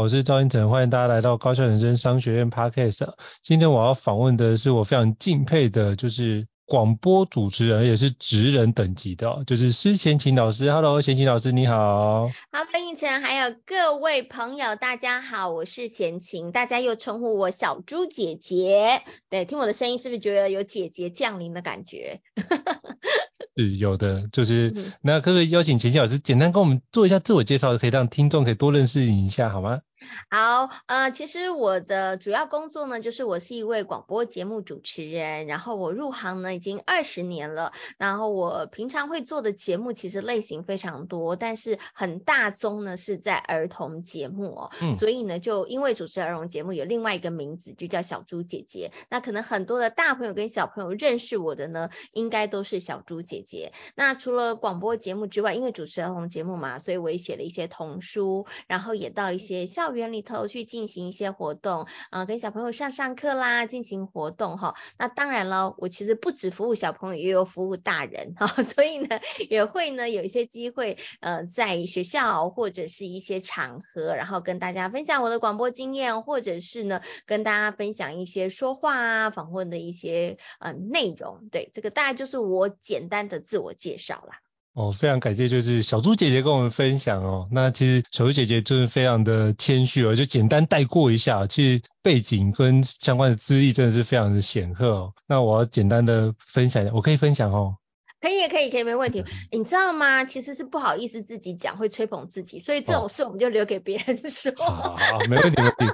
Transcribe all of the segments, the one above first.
我是赵英成，欢迎大家来到高校人生商学院 Podcast。今天我要访问的是我非常敬佩的，就是广播主持人，也是职人等级的，就是施贤琴老师。Hello，贤琴老师你好。好，胤丞，还有各位朋友，大家好，我是贤琴，大家又称呼我小猪姐姐。对，听我的声音是不是觉得有姐姐降临的感觉？是有的，就是那可不可以邀请钱琴老师简单跟我们做一下自我介绍，可以让听众可以多认识你一下，好吗？好，呃，其实我的主要工作呢，就是我是一位广播节目主持人，然后我入行呢已经二十年了，然后我平常会做的节目其实类型非常多，但是很大宗呢是在儿童节目哦，嗯，所以呢就因为主持儿童节目有另外一个名字，就叫小猪姐姐。那可能很多的大朋友跟小朋友认识我的呢，应该都是小猪姐姐。那除了广播节目之外，因为主持儿童节目嘛，所以我也写了一些童书，然后也到一些校园里头去进行一些活动，啊、呃，跟小朋友上上课啦，进行活动哈。那当然了，我其实不止服务小朋友，也有服务大人哈，所以呢，也会呢有一些机会，呃，在学校或者是一些场合，然后跟大家分享我的广播经验，或者是呢跟大家分享一些说话啊、访问的一些呃内容。对，这个大概就是我简单的自我介绍啦。哦，非常感谢，就是小猪姐姐跟我们分享哦。那其实小猪姐姐就是非常的谦虚哦，就简单带过一下，其实背景跟相关的资历真的是非常的显赫哦。那我要简单的分享一下，我可以分享哦。可以，可以，可以，没问题。你知道吗？其实是不好意思自己讲，会吹捧自己，所以这种事我们就留给别人说。哦、好，好，没问题，没问题。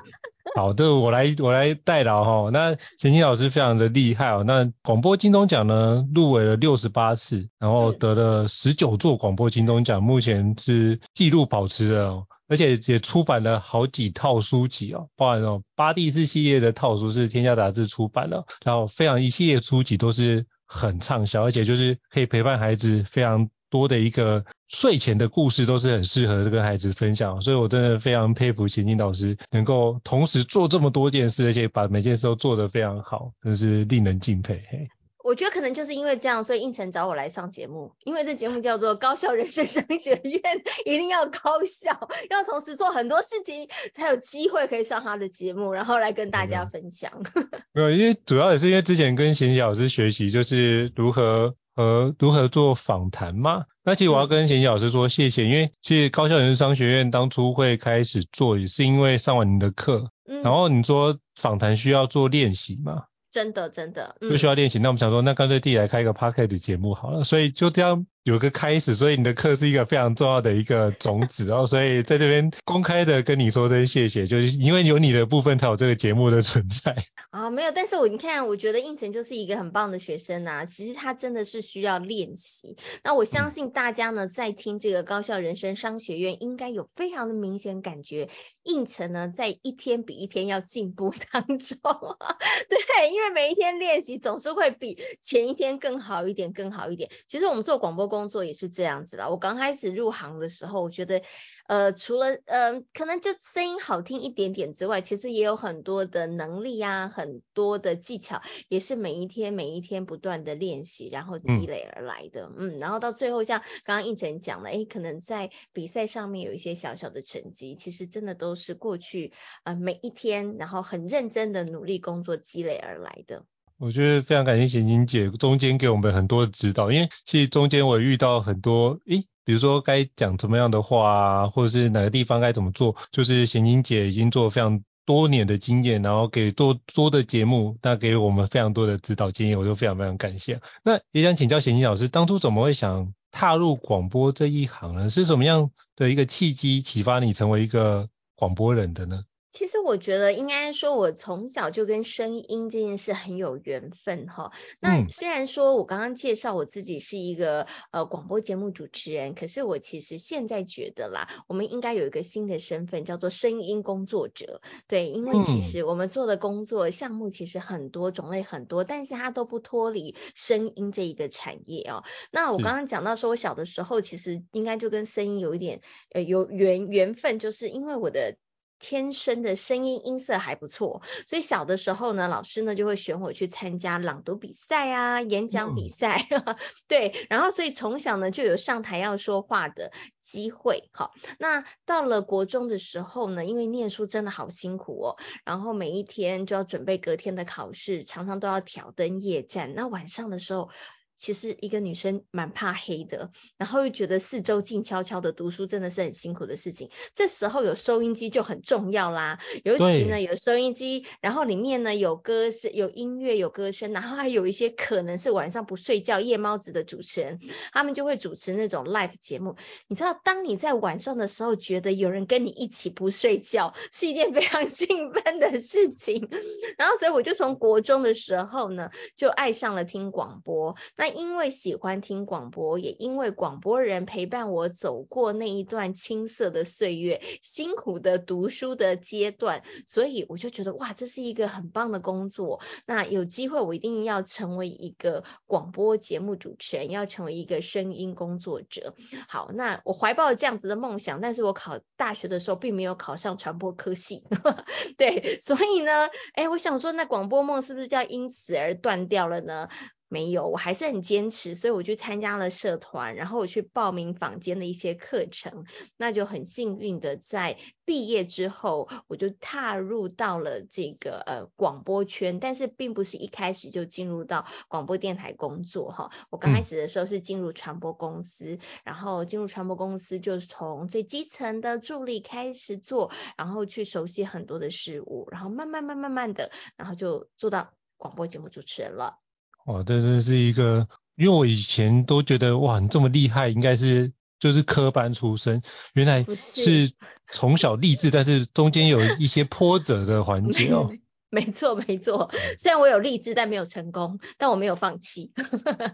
好的，我来我来代劳哈。那陈清老师非常的厉害哦。那广播金钟奖呢，入围了六十八次，然后得了十九座广播金钟奖，目前是纪录保持人哦。而且也出版了好几套书籍哦，包含哦八地士系列的套书是天下杂志出版的，然后非常一系列书籍都是很畅销，而且就是可以陪伴孩子非常多的一个。睡前的故事都是很适合跟孩子分享，所以我真的非常佩服贤琴老师能够同时做这么多件事，而且把每件事都做得非常好，真是令人敬佩。嘿，我觉得可能就是因为这样，所以胤丞找我来上节目，因为这节目叫做高校人生商学院，一定要高效，要同时做很多事情，才有机会可以上他的节目，然后来跟大家分享。没有，因为主要也是因为之前跟贤琴老师学习，就是如何。和如何做访谈吗？那其实我要跟贤贤老师说谢谢，因为其实高校人生商学院当初会开始做，也是因为上完你的课，嗯，然后你说访谈需要做练习嘛？真的真的，不需要练习，那我们想说，那干脆自己来开一个 p o c k e t 节目好了，所以就这样。有个开始，所以你的课是一个非常重要的一个种子哦，所以在这边公开的跟你说声谢谢，就是因为有你的部分才有这个节目的存在。啊，没有，但是我你看，我觉得胤丞就是一个很棒的学生呐、啊，其实他真的是需要练习。那我相信大家呢，在听这个高校人生商学院，应该有非常的明显感觉，胤丞呢在一天比一天要进步当中。对，因为每一天练习总是会比前一天更好一点，更好一点。其实我们做广播工作也是这样子啦。我刚开始入行的时候，我觉得，呃，除了呃，可能就声音好听一点点之外，其实也有很多的能力啊，很多的技巧，也是每一天每一天不断的练习，然后积累而来的。嗯，嗯，然后到最后，像刚刚应晨讲了，诶，可能在比赛上面有一些小小的成绩，其实真的都是过去呃每一天，然后很认真的努力工作积累而来的。我觉得非常感谢贤琴姐中间给我们很多的指导，因为其实中间我遇到很多，诶，比如说该讲什么样的话啊，或者是哪个地方该怎么做，就是贤琴姐已经做非常多年的经验，然后给多多的节目，那给我们非常多的指导经验，我就非常非常感谢。那也想请教贤琴老师，当初怎么会想踏入广播这一行呢？是什么样的一个契机启发你成为一个广播人的呢？其实我觉得应该说，我从小就跟声音这件事很有缘分哈。那虽然说我刚刚介绍我自己是一个呃广播节目主持人，可是我其实现在觉得啦，我们应该有一个新的身份，叫做声音工作者。对，因为其实我们做的工作项目其实很多，种类很多，但是它都不脱离声音这一个产业哦。那我刚刚讲到说，我小的时候其实应该就跟声音有一点呃有缘缘分，就是因为我的。天生的声音音色还不错，所以小的时候呢，老师呢就会选我去参加朗读比赛啊、演讲比赛，嗯、对，然后所以从小呢就有上台要说话的机会。好，那到了国中的时候呢，因为念书真的好辛苦哦，然后每一天就要准备隔天的考试，常常都要挑灯夜战。那晚上的时候。其实一个女生蛮怕黑的，然后又觉得四周静悄悄的读书真的是很辛苦的事情。这时候有收音机就很重要啦，尤其呢有收音机，然后里面呢有歌声、有音乐、有歌声，然后还有一些可能是晚上不睡觉夜猫子的主持人，他们就会主持那种 live 节目。你知道，当你在晚上的时候觉得有人跟你一起不睡觉，是一件非常 兴奋的事情。然后，所以我就从国中的时候呢，就爱上了听广播。那因为喜欢听广播，也因为广播人陪伴我走过那一段青涩的岁月，辛苦的读书的阶段，所以我就觉得哇，这是一个很棒的工作。那有机会我一定要成为一个广播节目主持人，要成为一个声音工作者。好，那我怀抱了这样子的梦想，但是我考大学的时候并没有考上传播科系，对，所以呢，哎，我想说，那广播梦是不是就要因此而断掉了呢？没有，我还是很坚持，所以我去参加了社团，然后我去报名坊间的一些课程，那就很幸运的在毕业之后，我就踏入到了这个呃广播圈，但是并不是一开始就进入到广播电台工作哈，我刚开始的时候是进入传播公司，嗯、然后进入传播公司就是从最基层的助理开始做，然后去熟悉很多的事物，然后慢慢慢慢慢的，然后就做到广播节目主持人了。哇，这真是一个，因为我以前都觉得哇，你这么厉害，应该是就是科班出身，原来是从小励志，但是中间有一些波折的环节哦。没错没错，虽然我有励志，但没有成功，但我没有放弃。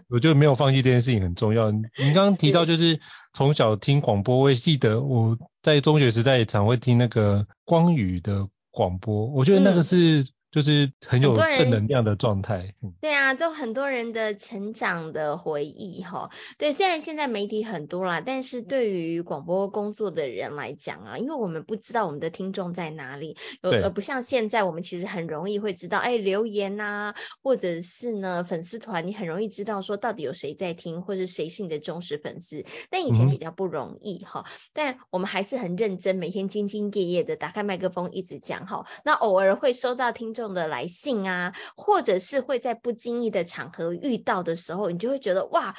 我觉得没有放弃这件事情很重要。你刚刚提到就是从小听广播，我也记得我在中学时代也常会听那个光宇的广播，我觉得那个是。嗯就是很有正能量的状态。对啊，就很多人的成长的回忆哈。对，虽然现在媒体很多啦，但是对于广播工作的人来讲啊，因为我们不知道我们的听众在哪里，而不像现在我们其实很容易会知道，哎，留言呐，或者是呢粉丝团，你很容易知道说到底有谁在听，或者谁是你的忠实粉丝。但以前比较不容易哈，嗯、但我们还是很认真，每天兢兢业业的打开麦克风一直讲哈。那偶尔会收到听众。的来信啊，或者是会在不经意的场合遇到的时候，你就会觉得哇，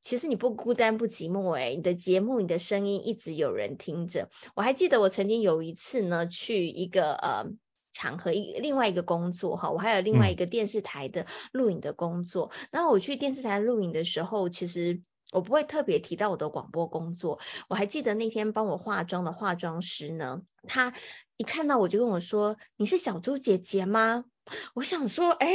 其实你不孤单不寂寞诶，你的节目、你的声音一直有人听着。我还记得我曾经有一次呢，去一个呃场合，一另外一个工作哈，我还有另外一个电视台的录影的工作。嗯、然后我去电视台录影的时候，其实我不会特别提到我的广播工作。我还记得那天帮我化妆的化妆师呢，他。一看到我就跟我说：“你是小猪姐姐吗？”我想说，哎，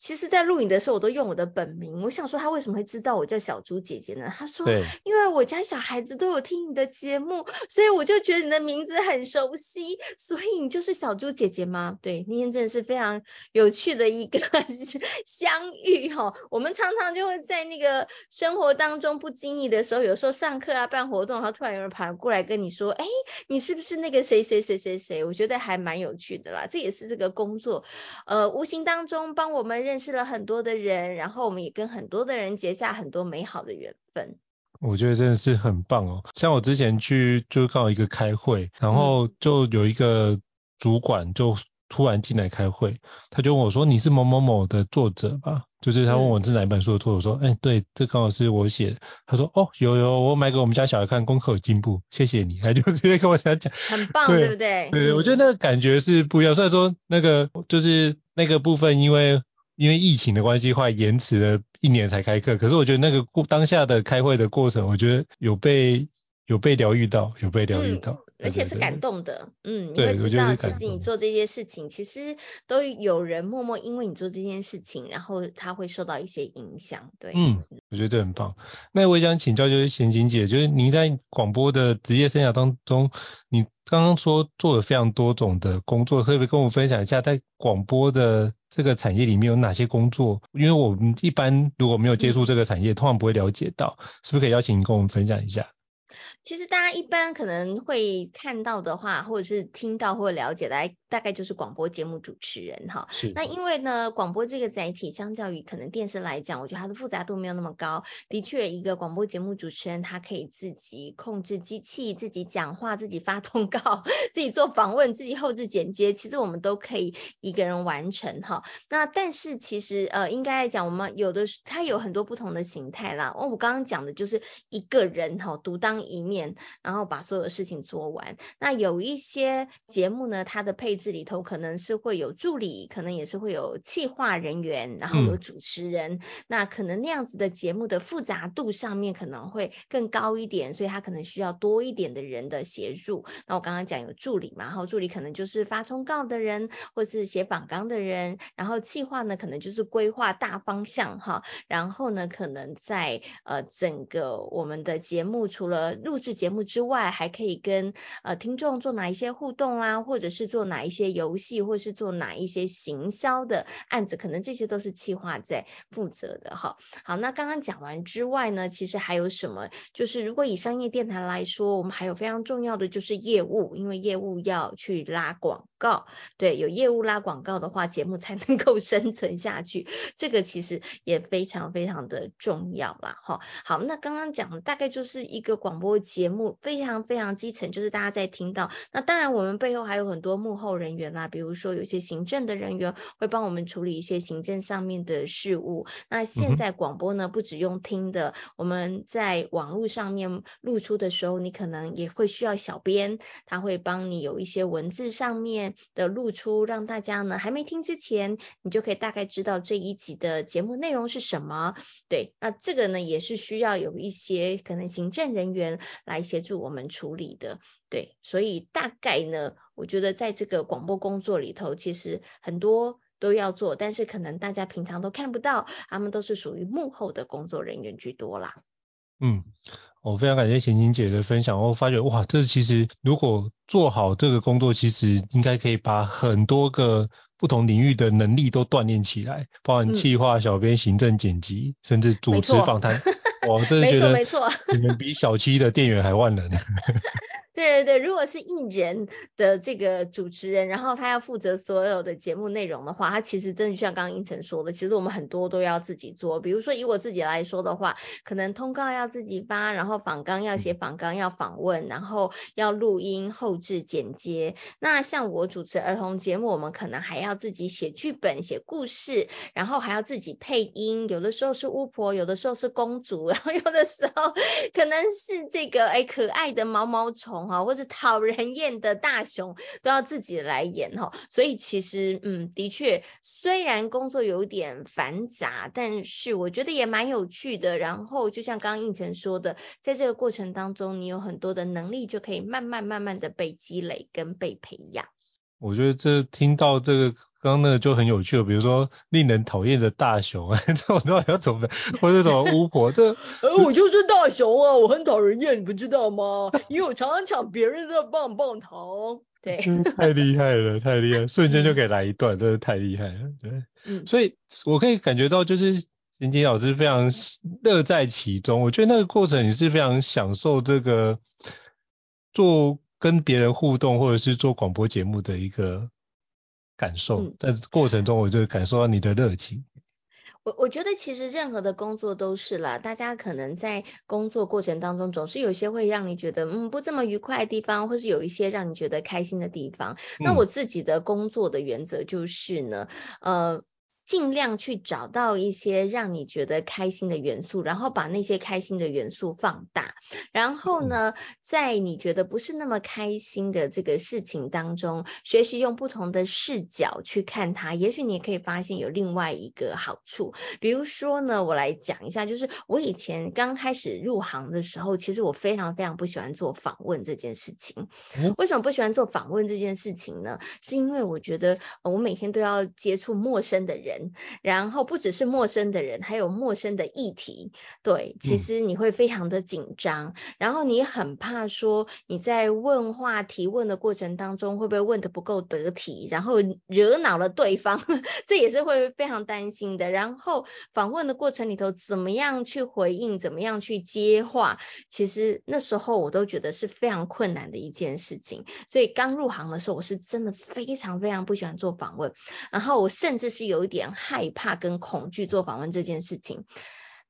其实，在录影的时候，我都用我的本名。我想说，他为什么会知道我叫小猪姐姐呢？他说，因为我家小孩子都有听你的节目，所以我就觉得你的名字很熟悉，所以你就是小猪姐姐吗？对，那天真的是非常有趣的一个 相遇哈。我们常常就会在那个生活当中不经意的时候，有时候上课啊、办活动，然后突然有人跑过来跟你说，哎，你是不是那个谁谁谁谁谁？我觉得还蛮有趣的啦，这也是这个工作。呃，无形当中帮我们认识了很多的人，然后我们也跟很多的人结下很多美好的缘分。我觉得真的是很棒哦。像我之前去就刚好一个开会，然后就有一个主管就突然进来开会，他就问我说：“你是某某某的作者吧？”就是他问我是哪一本书的作者，我说：“哎，对，这刚好是我写的。”他说：“哦，有有，我买给我们家小孩看，功课有进步，谢谢你。”他就直接跟我讲讲，很棒，对，对不对？对，我觉得那个感觉是不一样。虽然说那个就是那个部分，因为因为疫情的关系，快延迟了一年才开课。可是我觉得那个过当下的开会的过程，我觉得有被有被疗愈到，有被疗愈到。嗯而且是感动的，嗯，你会知道其实你做这些事情，其实都有人默默因为你做这件事情，然后他会受到一些影响，对，嗯，我觉得这很棒。那我也想请教，就是娴晴姐，就是您在广播的职业生涯当中，你刚刚说做了非常多种的工作，可不可以跟我们分享一下，在广播的这个产业里面有哪些工作？因为我们一般如果没有接触这个产业，嗯、通常不会了解到，是不是可以邀请你跟我们分享一下？其实大家一般可能会看到的话，或者是听到或了解的，大概就是广播节目主持人哈。是。那因为呢，广播这个载体相较于可能电视来讲，我觉得它的复杂度没有那么高。的确，一个广播节目主持人他可以自己控制机器，自己讲话，自己发通告，自己做访问，自己后置剪接，其实我们都可以一个人完成哈。那但是其实呃，应该来讲，我们有的它有很多不同的形态啦。哦，我刚刚讲的就是一个人哈，独当一面。然后把所有的事情做完。那有一些节目呢，它的配置里头可能是会有助理，可能也是会有企划人员，然后有主持人。嗯、那可能那样子的节目的复杂度上面可能会更高一点，所以它可能需要多一点的人的协助。那我刚刚讲有助理嘛，然后助理可能就是发通告的人，或是写访纲的人。然后企划呢，可能就是规划大方向哈。然后呢，可能在呃整个我们的节目除了录制节目之外，还可以跟呃听众做哪一些互动啊，或者是做哪一些游戏，或者是做哪一些行销的案子，可能这些都是企划在负责的哈。好，那刚刚讲完之外呢，其实还有什么？就是如果以商业电台来说，我们还有非常重要的就是业务，因为业务要去拉广告，对，有业务拉广告的话，节目才能够 生存下去。这个其实也非常非常的重要啦。哈。好，那刚刚讲的大概就是一个广播节目非常非常基层，就是大家在听到。那当然，我们背后还有很多幕后人员啦，比如说有些行政的人员会帮我们处理一些行政上面的事务。那现在广播呢，不只用听的，我们在网络上面露出的时候，你可能也会需要小编，他会帮你有一些文字上面。的露出，让大家呢还没听之前，你就可以大概知道这一集的节目内容是什么。对，那这个呢也是需要有一些可能行政人员来协助我们处理的。对，所以大概呢，我觉得在这个广播工作里头，其实很多都要做，但是可能大家平常都看不到，他们都是属于幕后的工作人员居多啦。嗯。我非常感谢娴晴姐的分享，我发觉哇，这其实如果做好这个工作，其实应该可以把很多个不同领域的能力都锻炼起来，包含企划、小编、行政、剪辑，甚至主持访谈。我真的觉得，你们比小七的店员还万能。对对对，如果是一人的这个主持人，然后他要负责所有的节目内容的话，他其实真的就像刚刚胤丞说的，其实我们很多都要自己做。比如说以我自己来说的话，可能通告要自己发，然后访纲要写访纲，要访问，然后要录音、后制、剪接。那像我主持儿童节目，我们可能还要自己写剧本、写故事，然后还要自己配音。有的时候是巫婆，有的时候是公主，然后有的时候可能是这个哎可爱的毛毛虫。啊，或是讨人厌的大熊都要自己来演哈，所以其实嗯，的确，虽然工作有点繁杂，但是我觉得也蛮有趣的。然后就像刚刚应成说的，在这个过程当中，你有很多的能力就可以慢慢慢慢的被积累跟被培养。我觉得这听到这个。刚刚那个就很有趣了，比如说令人讨厌的大熊，这我到底要怎么，或者什么巫婆，这，呃，我就是大熊啊，我很讨人厌，你不知道吗？因为我常常抢别人的棒棒糖，对，太厉害了，太厉害，瞬间就可以来一段，真的太厉害了，对，嗯，所以我可以感觉到，就是娴晴老师非常乐在其中，我觉得那个过程也是非常享受这个做跟别人互动或者是做广播节目的一个。感受，在过程中我就感受到你的热情。嗯、我我觉得其实任何的工作都是啦，大家可能在工作过程当中总是有些会让你觉得嗯不这么愉快的地方，或是有一些让你觉得开心的地方。嗯、那我自己的工作的原则就是呢，呃。尽量去找到一些让你觉得开心的元素，然后把那些开心的元素放大。然后呢，在你觉得不是那么开心的这个事情当中，学习用不同的视角去看它，也许你也可以发现有另外一个好处。比如说呢，我来讲一下，就是我以前刚开始入行的时候，其实我非常非常不喜欢做访问这件事情。为什么不喜欢做访问这件事情呢？是因为我觉得我每天都要接触陌生的人，然后不只是陌生的人，还有陌生的议题。对，其实你会非常的紧张，然后你很怕说你在问话提问的过程当中会不会问得不够得体，然后惹恼了对方，这也是会非常担心的。然后访问的过程里头，怎么样去回应，怎么样去接话，其实那时候我都觉得是非常困难的一件事情。所以刚入行的时候，我是真的非常非常不喜欢做访问，然后我甚至是有一点害怕跟恐惧做访问这件事情。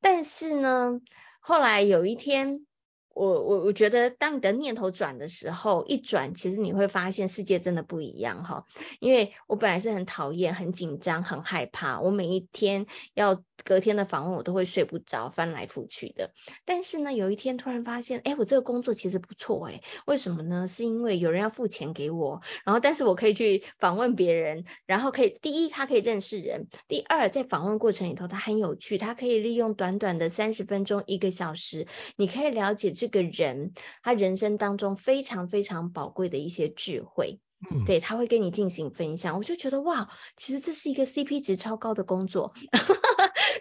但是呢，后来有一天，我我我觉得，当你的念头转的时候，一转，其实你会发现世界真的不一样哈。因为我本来是很讨厌、很紧张、很害怕，我每一天要。隔天的访问我都会睡不着，翻来覆去的。但是呢，有一天突然发现，哎，我这个工作其实不错哎。为什么呢？是因为有人要付钱给我，然后但是我可以去访问别人，然后可以第一他可以认识人，第二在访问过程里头他很有趣，他可以利用短短的三十分钟一个小时，你可以了解这个人他人生当中非常非常宝贵的一些智慧。嗯，对，他会跟你进行分享，我就觉得哇，其实这是一个 CP 值超高的工作。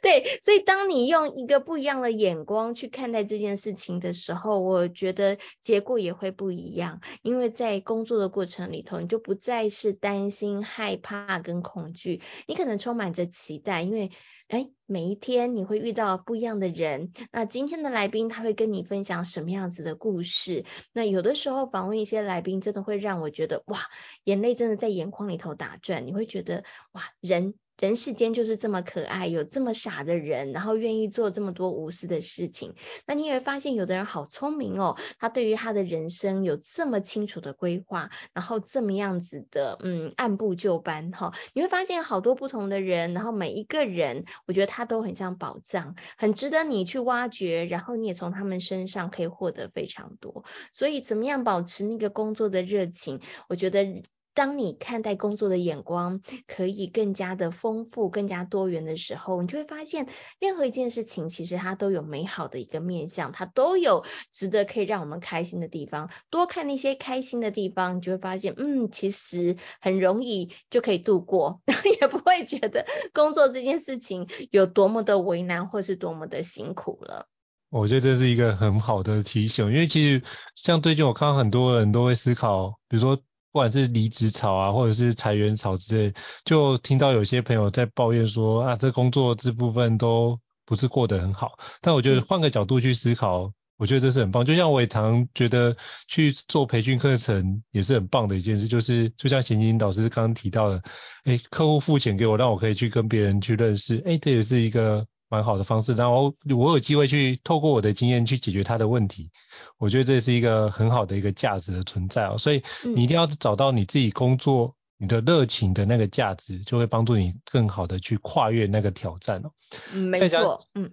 对，所以当你用一个不一样的眼光去看待这件事情的时候，我觉得结果也会不一样。因为在工作的过程里头，你就不再是担心、害怕跟恐惧，你可能充满着期待，因为。哎，每一天你会遇到不一样的人。那今天的来宾他会跟你分享什么样子的故事？那有的时候访问一些来宾，真的会让我觉得哇，眼泪真的在眼眶里头打转。你会觉得哇，人。人世间就是这么可爱，有这么傻的人，然后愿意做这么多无私的事情。那你也会发现，有的人好聪明哦，他对于他的人生有这么清楚的规划，然后这么样子的，嗯，按部就班哈。你会发现好多不同的人，然后每一个人，我觉得他都很像宝藏，很值得你去挖掘，然后你也从他们身上可以获得非常多。所以，怎么样保持那个工作的热情？我觉得。当你看待工作的眼光可以更加的丰富、更加多元的时候，你就会发现，任何一件事情其实它都有美好的一个面向，它都有值得可以让我们开心的地方。多看那些开心的地方，你就会发现，嗯，其实很容易就可以度过，也不会觉得工作这件事情有多么的为难或是多么的辛苦了。我觉得这是一个很好的提醒，因为其实像最近我看到很多人都会思考，比如说。不管是离职潮啊，或者是裁员潮之类，就听到有些朋友在抱怨说啊，这工作这部分都不是过得很好。但我觉得换个角度去思考，我觉得这是很棒。就像我也常觉得去做培训课程也是很棒的一件事，就是就像贤青老师刚刚提到的，哎，客户付钱给我，让我可以去跟别人去认识，哎，这也是一个。蛮好的方式，然后我有机会去透过我的经验去解决他的问题，我觉得这是一个很好的一个价值的存在哦。所以你一定要找到你自己工作你的热情的那个价值，就会帮助你更好的去跨越那个挑战哦。嗯，没错，嗯。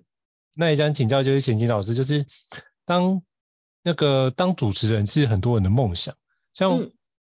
那也想请教就是贤青老师，就是当那个当主持人是很多人的梦想，像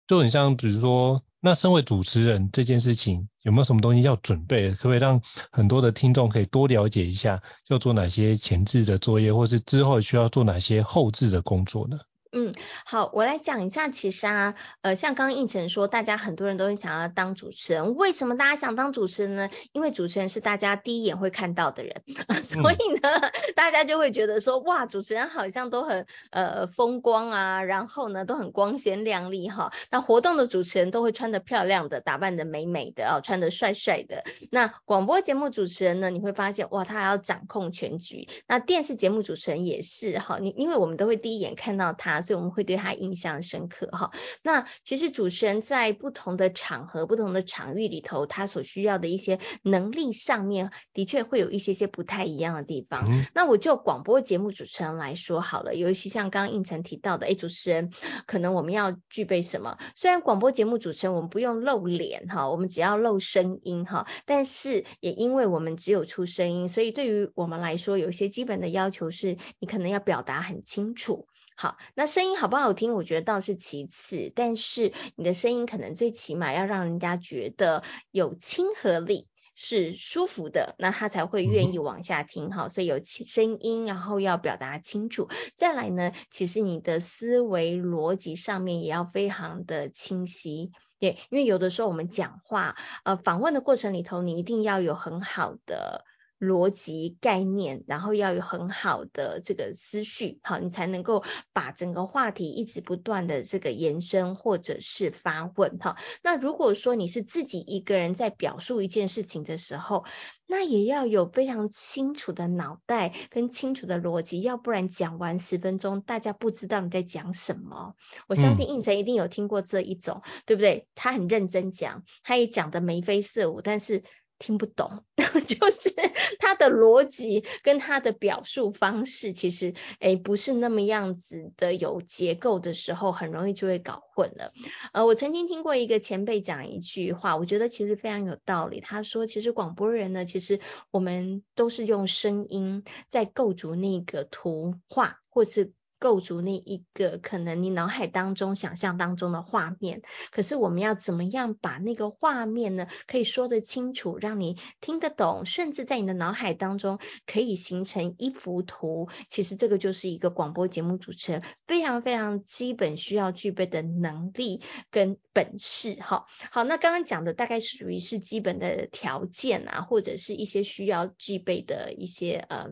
就很像比如说。那身为主持人这件事情有没有什么东西要准备？可不可以让很多的听众可以多了解一下，要做哪些前置的作业，或是之后需要做哪些后置的工作呢？嗯，好，我来讲一下。其实啊，呃，像刚刚胤丞说，大家很多人都很想要当主持人。为什么大家想当主持人呢？因为主持人是大家第一眼会看到的人，所以呢，嗯、大家就会觉得说，哇，主持人好像都很呃风光啊，然后呢都很光鲜亮丽哈。那活动的主持人都会穿得漂亮的，打扮得美美的啊，穿得帅帅的。那广播节目主持人呢，你会发现哇，他还要掌控全局。那电视节目主持人也是哈，你因为我们都会第一眼看到他。所以我们会对他印象深刻哈。那其实主持人在不同的场合、不同的场域里头，他所需要的一些能力上面，的确会有一些些不太一样的地方。嗯、那我就广播节目主持人来说好了，尤其像刚刚应成提到的，哎，主持人可能我们要具备什么？虽然广播节目主持人我们不用露脸哈，我们只要露声音哈，但是也因为我们只有出声音，所以对于我们来说，有一些基本的要求是，你可能要表达很清楚。好，那声音好不好听，我觉得倒是其次，但是你的声音可能最起码要让人家觉得有亲和力。是舒服的，那他才会愿意往下听哈。所以有声音，然后要表达清楚。再来呢，其实你的思维逻辑上面也要非常的清晰，对，因为有的时候我们讲话，呃，访问的过程里头，你一定要有很好的。逻辑概念，然后要有很好的这个思绪，好，你才能够把整个话题一直不断的这个延伸或者是发问，哈。那如果说你是自己一个人在表述一件事情的时候，那也要有非常清楚的脑袋跟清楚的逻辑，要不然讲完十分钟，大家不知道你在讲什么。我相信应成一定有听过这一种，嗯、对不对？他很认真讲，他也讲得眉飞色舞，但是。听不懂，就是他的逻辑跟他的表述方式，其实诶不是那么样子的有结构的时候，很容易就会搞混了。呃，我曾经听过一个前辈讲一句话，我觉得其实非常有道理。他说，其实广播人呢，其实我们都是用声音在构筑那个图画，或是。构筑那一个可能你脑海当中想象当中的画面，可是我们要怎么样把那个画面呢，可以说得清楚，让你听得懂，甚至在你的脑海当中可以形成一幅图。其实这个就是一个广播节目主持人非常非常基本需要具备的能力跟本事。好，好，那刚刚讲的大概是属于是基本的条件啊，或者是一些需要具备的一些呃。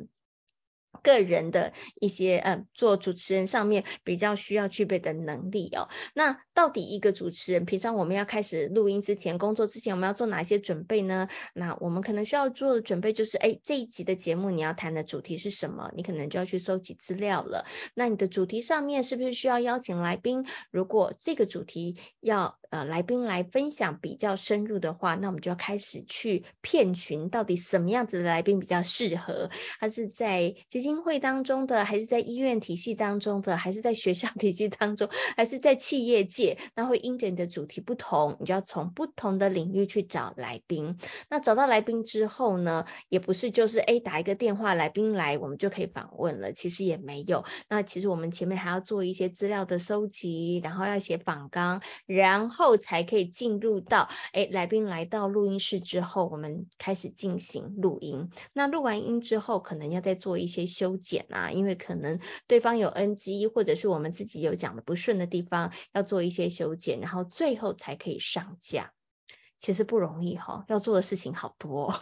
个人的一些呃，做主持人上面比较需要具备的能力哦。那到底一个主持人，平常我们要开始录音之前、工作之前，我们要做哪些准备呢？那我们可能需要做的准备就是，哎，这一集的节目你要谈的主题是什么？你可能就要去收集资料了。那你的主题上面是不是需要邀请来宾？如果这个主题要呃来宾来分享比较深入的话，那我们就要开始去遍寻到底什么样子的来宾比较适合。他是在基金会当中的，还是在医院体系当中的，还是在学校体系当中，还是在企业界？那会因着你的主题不同，你就要从不同的领域去找来宾。那找到来宾之后呢，也不是就是诶打一个电话，来宾来我们就可以访问了，其实也没有。那其实我们前面还要做一些资料的收集，然后要写访纲，然后才可以进入到诶来宾来到录音室之后，我们开始进行录音。那录完音之后，可能要再做一些。修修剪啊，因为可能对方有 NG，或者是我们自己有讲的不顺的地方，要做一些修剪，然后最后才可以上架。其实不容易哈，要做的事情好多。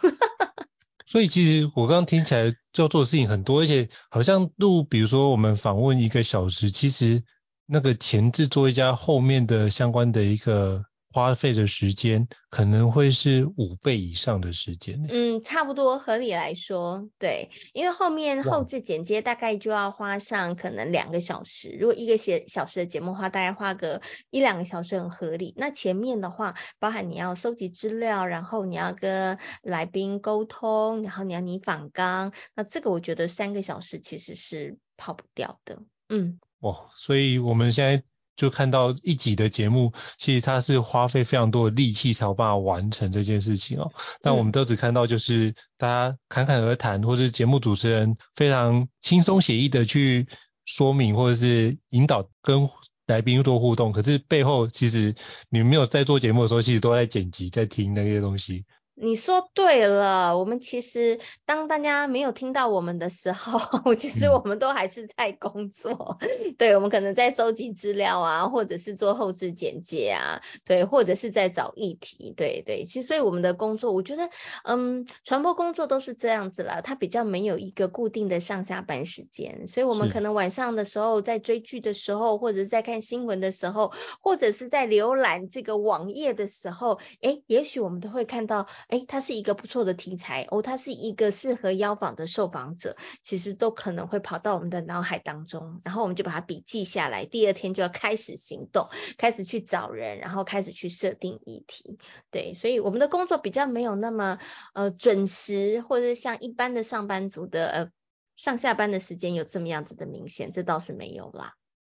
所以其实我刚刚听起来要做的事情很多，而且好像录，比如说我们访问一个小时，其实那个前置作一家后面的相关的一个。花费的时间可能会是五倍以上的时间。嗯，差不多合理来说，对，因为后面后置剪接大概就要花上可能两个小时。如果一个小小时的节目的话，大概花个一两个小时很合理。那前面的话，包含你要收集资料，然后你要跟来宾沟通，然后你要拟访纲，那这个我觉得三个小时其实是跑不掉的。嗯，哦，所以我们现在。就看到一集的节目，其实它是花费非常多的力气才有办法完成这件事情哦。但我们都只看到就是大家侃侃而谈，或是节目主持人非常轻松写意的去说明，或者是引导跟来宾做互动。可是背后其实你没有在做节目的时候，其实都在剪辑，在听那些东西。你说对了，我们其实当大家没有听到我们的时候，其实我们都还是在工作。嗯、对，我们可能在收集资料啊，或者是做后置剪接啊，对，或者是在找议题。对对，其实所以我们的工作，我觉得，嗯，传播工作都是这样子啦，它比较没有一个固定的上下班时间，所以我们可能晚上的时候在追剧的时候，或者是在看新闻的时候，或者是在浏览这个网页的时候，诶，也许我们都会看到。诶，它是一个不错的题材哦，它是一个适合邀访的受访者，其实都可能会跑到我们的脑海当中，然后我们就把它笔记下来，第二天就要开始行动，开始去找人，然后开始去设定议题。对，所以我们的工作比较没有那么呃准时，或者像一般的上班族的呃上下班的时间有这么样子的明显，这倒是没有啦。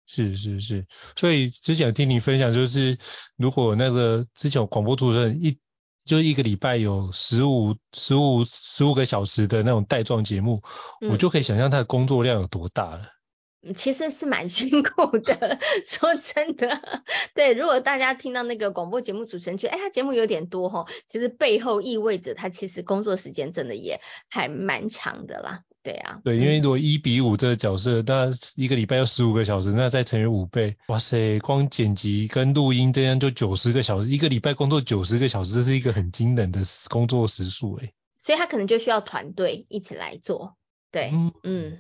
是是是，所以之前听你分享，就是如果那个之前有广播主持人一。就一个礼拜有十五、十五、十五个小时的那种带状节目，嗯，我就可以想象他的工作量有多大了。其实是蛮辛苦的，说真的。对，如果大家听到那个广播节目主持人觉得，哎，他节目有点多哈，其实背后意味着他其实工作时间真的也还蛮长的啦。对啊，对，因为如果一比五这个角色，那一个礼拜要十五个小时，那再乘以五倍，哇塞，光剪辑跟录音这样就九十个小时，一个礼拜工作九十个小时，这是一个很惊人的工作时数诶。所以他可能就需要团队一起来做，对，嗯，嗯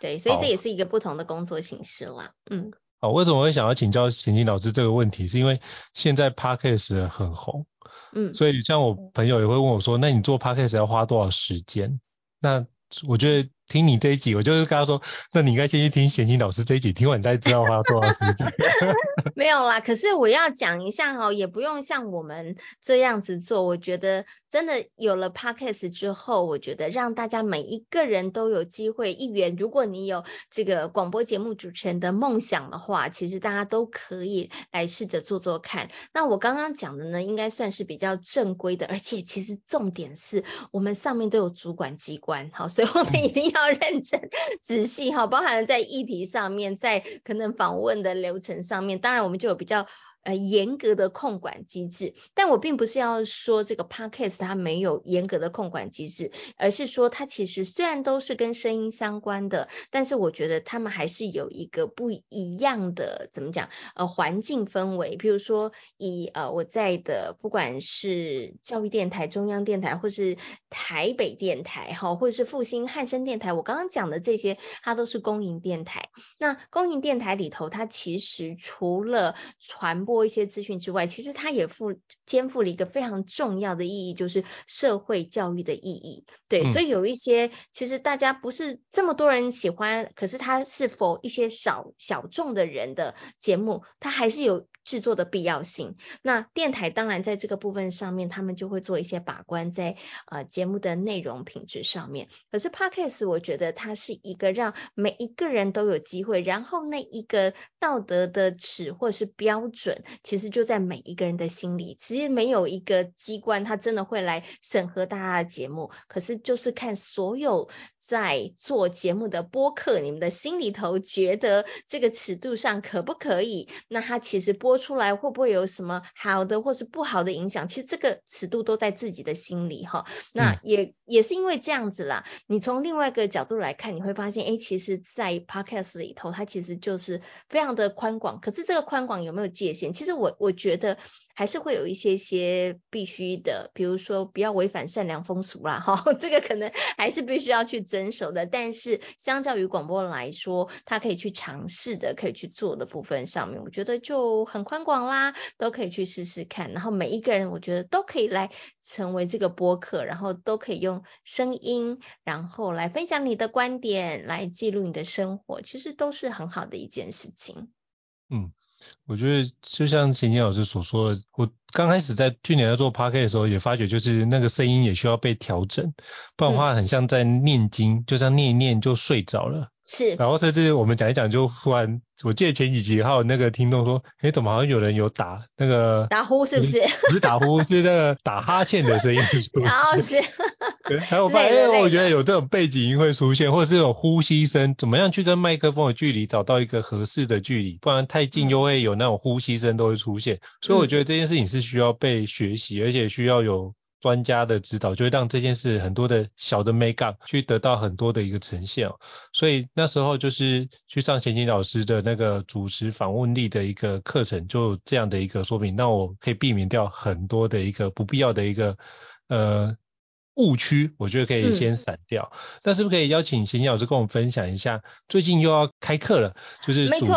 对，所以这也是一个不同的工作形式啦，嗯。好，为什么会想要请教贤青老师这个问题？是因为现在 Podcast 很红，嗯，所以像我朋友也会问我说，那你做 Podcast 要花多少时间？那我觉得听你这一集，我就是跟他说，那你应该先去听贤青老师这一集，听完你再知道花多少时间。没有啦，可是我要讲一下哦，也不用像我们这样子做。我觉得真的有了 Podcast 之后，我觉得让大家每一个人都有机会一元。如果你有这个广播节目主持人的梦想的话，其实大家都可以来试着做做看。那我刚刚讲的呢，应该算是比较正规的，而且其实重点是我们上面都有主管机关，好，所以我们 一定要认真仔细哈，包含了在议题上面，在可能访问的流程上面，当然。我们就有比较。呃，严格的控管机制，但我并不是要说这个 podcast 它没有严格的控管机制，而是说它其实虽然都是跟声音相关的，但是我觉得他们还是有一个不一样的，怎么讲？呃，环境氛围，比如说以呃我在的不管是教育电台、中央电台，或是台北电台，哈，或者是复兴汉声电台，我刚刚讲的这些，它都是公营电台。那公营电台里头，它其实除了传播播一些资讯之外，其实它也负肩负了一个非常重要的意义，就是社会教育的意义。对，嗯、所以有一些其实大家不是这么多人喜欢，可是它是否一些少小众的人的节目，它还是有制作的必要性。那电台当然在这个部分上面，他们就会做一些把关在呃节目的内容品质上面。可是 Podcast 我觉得它是一个让每一个人都有机会，然后那一个道德的尺或者是标准。其实就在每一个人的心里，其实没有一个机关，他真的会来审核大家的节目。可是就是看所有在做节目的播客，你们的心里头觉得这个尺度上可不可以？那它其实播出来会不会有什么好的或是不好的影响？其实这个尺度都在自己的心里哈。那也、嗯、也是因为这样子啦。你从另外一个角度来看，你会发现，哎，其实，在 Podcast 里头，它其实就是非常的宽广。可是这个宽广有没有界限？其实我我觉得还是会有一些些必须的，比如说不要违反善良风俗啦，哈，这个可能还是必须要去遵守的。但是相较于广播来说，它可以去尝试的、可以去做的部分上面，我觉得就很宽广啦，都可以去试试看。然后每一个人，我觉得都可以来成为这个播客，然后都可以用声音，然后来分享你的观点，来记录你的生活，其实都是很好的一件事情。嗯。我觉得就像晴晴老师所说的，我刚开始在去年在做 Podcast 的时候，也发觉就是那个声音也需要被调整，不然的话很像在念经，嗯、就像念一念就睡着了。是，然后甚至我们讲一讲，就忽然，我记得前几集还有那个听众说，哎，怎么好像有人有打那个打呼，是不是？不是打呼，是那个打哈欠的声音。然后是，对，还有发现，因为我觉得有这种背景音会出现，或者是有呼吸声，怎么样去跟麦克风的距离找到一个合适的距离，不然太近又会有那种呼吸声都会出现。嗯、所以我觉得这件事情是需要被学习，而且需要有。专家的指导就会让这件事很多的小的 make up 去得到很多的一个呈现哦，所以那时候就是去上贤青老师的那个主持访问力的一个课程，就这样的一个说明，那我可以避免掉很多的一个不必要的一个呃误区，我觉得可以先闪掉。嗯、那是不是可以邀请贤青老师跟我们分享一下，最近又要开课了，就是主持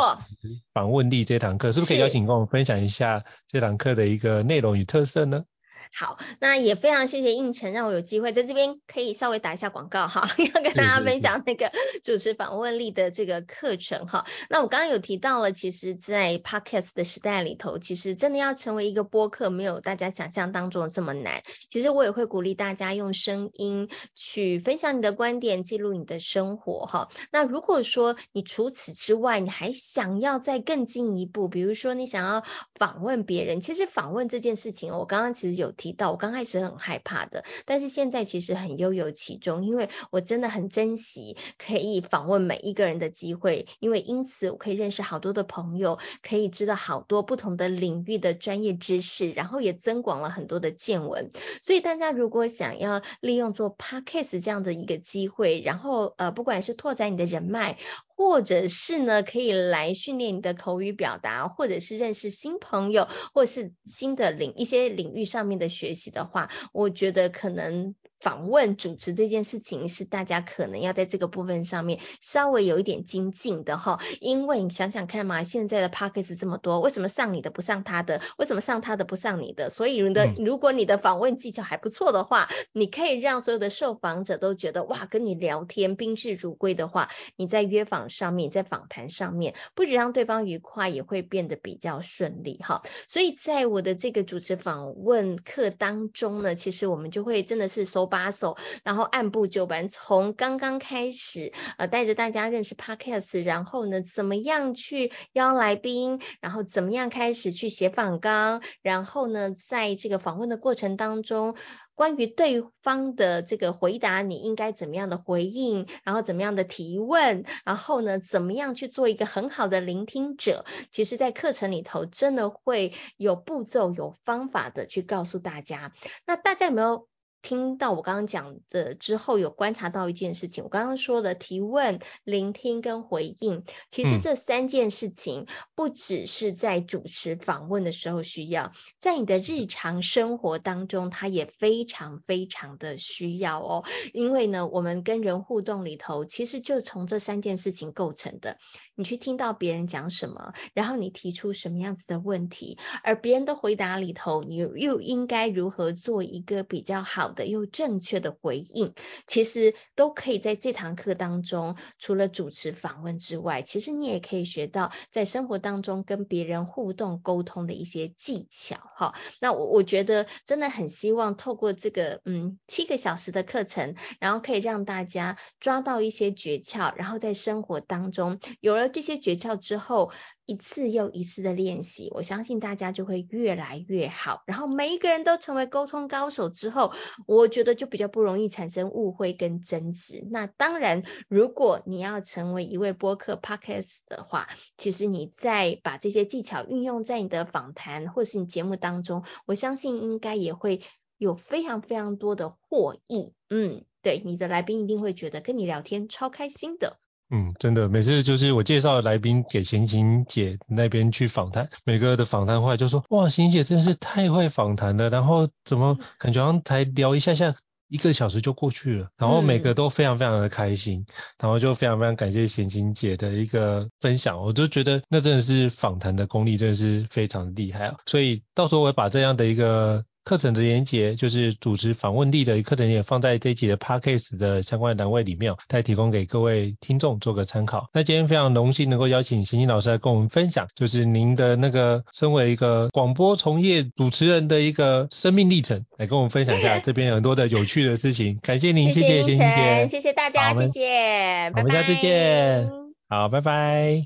访问力这堂课，是不是可以邀请跟我们分享一下这堂课的一个内容与特色呢？好，那也非常谢谢应晨，让我有机会在这边可以稍微打一下广告哈，要跟大家分享那个 主持访问力的这个课程哈。那我刚刚有提到了，其实，在 Podcast 的时代里头，其实真的要成为一个播客，没有大家想象当中的这么难。其实我也会鼓励大家用声音去分享你的观点，记录你的生活哈。那如果说你除此之外，你还想要再更进一步，比如说你想要访问别人，其实访问这件事情，我刚刚其实有。提到，我刚开始很害怕的，但是现在其实很悠游其中，因为我真的很珍惜可以访问每一个人的机会，因为因此我可以认识好多的朋友，可以知道好多不同的领域的专业知识，然后也增广了很多的见闻。所以大家如果想要利用做 Podcast 这样的一个机会，然后呃，不管是拓展你的人脉，或者是呢，可以来训练你的口语表达，或者是认识新朋友，或是新的领一些领域上面的学习的话，我觉得可能。访问主持这件事情是大家可能要在这个部分上面稍微有一点精进的哈，因为你想想看嘛，现在的 Podcast 这么多，为什么上你的不上他的？为什么上他的不上你的？所以你的、嗯、如果你的访问技巧还不错的话，你可以让所有的受访者都觉得哇，跟你聊天宾至如归的话，你在约访上面，在访谈上面，不止让对方愉快，也会变得比较顺利哈。所以在我的这个主持访问课当中呢，其实我们就会真的是收。把手，然后按部就班，从刚刚开始，呃，带着大家认识 Podcast，然后呢，怎么样去邀来宾，然后怎么样开始去写访纲，然后呢，在这个访问的过程当中，关于对方的这个回答，你应该怎么样的回应，然后怎么样的提问，然后呢，怎么样去做一个很好的聆听者，其实在课程里头真的会有步骤、有方法的去告诉大家。那大家有没有？听到我刚刚讲的之后，有观察到一件事情。我刚刚说的提问、聆听跟回应，其实这三件事情不只是在主持访问的时候需要，在你的日常生活当中，它也非常非常的需要哦。因为呢，我们跟人互动里头，其实就从这三件事情构成的。你去听到别人讲什么，然后你提出什么样子的问题，而别人的回答里头，你又应该如何做一个比较好的又正确的回应，其实都可以在这堂课当中，除了主持访问之外，其实你也可以学到在生活当中跟别人互动沟通的一些技巧。哈，那我我觉得真的很希望透过这个嗯七个小时的课程，然后可以让大家抓到一些诀窍，然后在生活当中有了这些诀窍之后，一次又一次的练习，我相信大家就会越来越好。然后每一个人都成为沟通高手之后，我觉得就比较不容易产生误会跟争执。那当然，如果你要成为一位播客 Podcast 的话，其实你在把这些技巧运用在你的访谈或是你节目当中，我相信应该也会有非常非常多的获益。嗯，对，你的来宾一定会觉得跟你聊天超开心的。嗯，真的，每次就是我介绍来宾给贤琴姐那边去访谈，每个的访谈会就说，哇，贤琴姐真是太会访谈了，然后怎么感觉好像才聊一下下，一个小时就过去了，然后每个都非常非常的开心，嗯、然后就非常非常感谢贤琴姐的一个分享，我就觉得那真的是访谈的功力真的是非常厉害啊，所以到时候我会把这样的一个。课程的连结就是主持访问力的课程也放在这一集的 Podcast 的相关的栏位里面，再提供给各位听众做个参考。那今天非常荣幸能够邀请贤琴老师来跟我们分享，就是您的那个身为一个广播从业主持人的一个生命历程，来跟我们分享一下这边很多的有趣的事情。感谢您，谢谢贤琴姐，谢谢大家，谢谢，我们下次见，好，拜拜。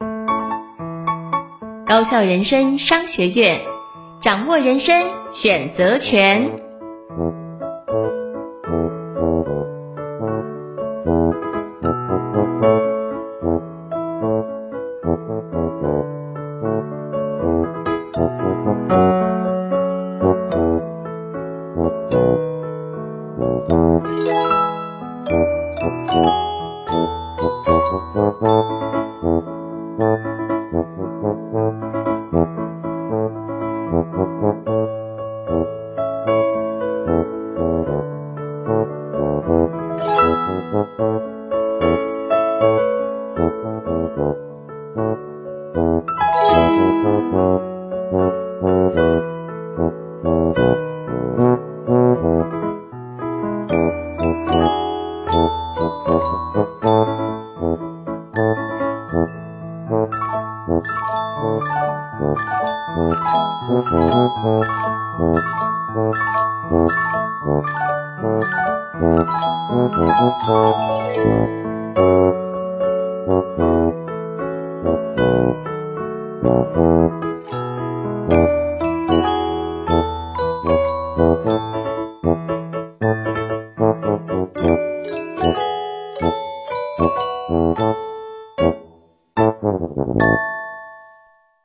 高校人生商学院。掌握人生选择权。